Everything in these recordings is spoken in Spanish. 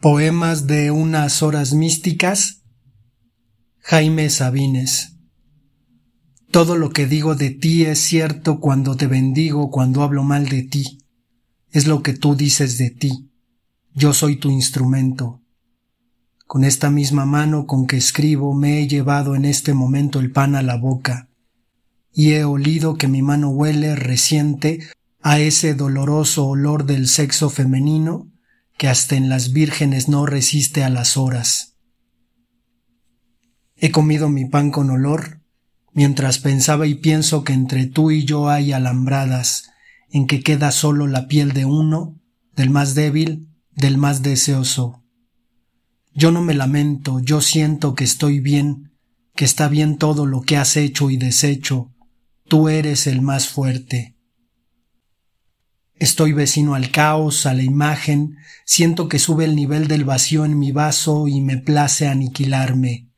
Poemas de unas horas místicas. Jaime Sabines. Todo lo que digo de ti es cierto cuando te bendigo, cuando hablo mal de ti. Es lo que tú dices de ti. Yo soy tu instrumento. Con esta misma mano con que escribo me he llevado en este momento el pan a la boca, y he olido que mi mano huele reciente a ese doloroso olor del sexo femenino que hasta en las vírgenes no resiste a las horas. He comido mi pan con olor, mientras pensaba y pienso que entre tú y yo hay alambradas, en que queda solo la piel de uno, del más débil, del más deseoso. Yo no me lamento, yo siento que estoy bien, que está bien todo lo que has hecho y deshecho, tú eres el más fuerte. Estoy vecino al caos, a la imagen, siento que sube el nivel del vacío en mi vaso y me place aniquilarme.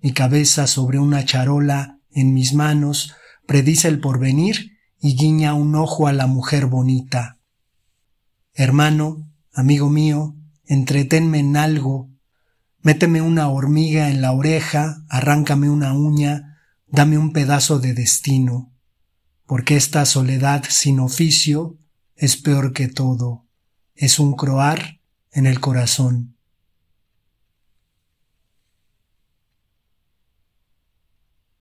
Mi cabeza sobre una charola, en mis manos, predice el porvenir y guiña un ojo a la mujer bonita. Hermano, amigo mío, entretenme en algo, méteme una hormiga en la oreja, arráncame una uña, dame un pedazo de destino, porque esta soledad sin oficio es peor que todo, es un croar en el corazón.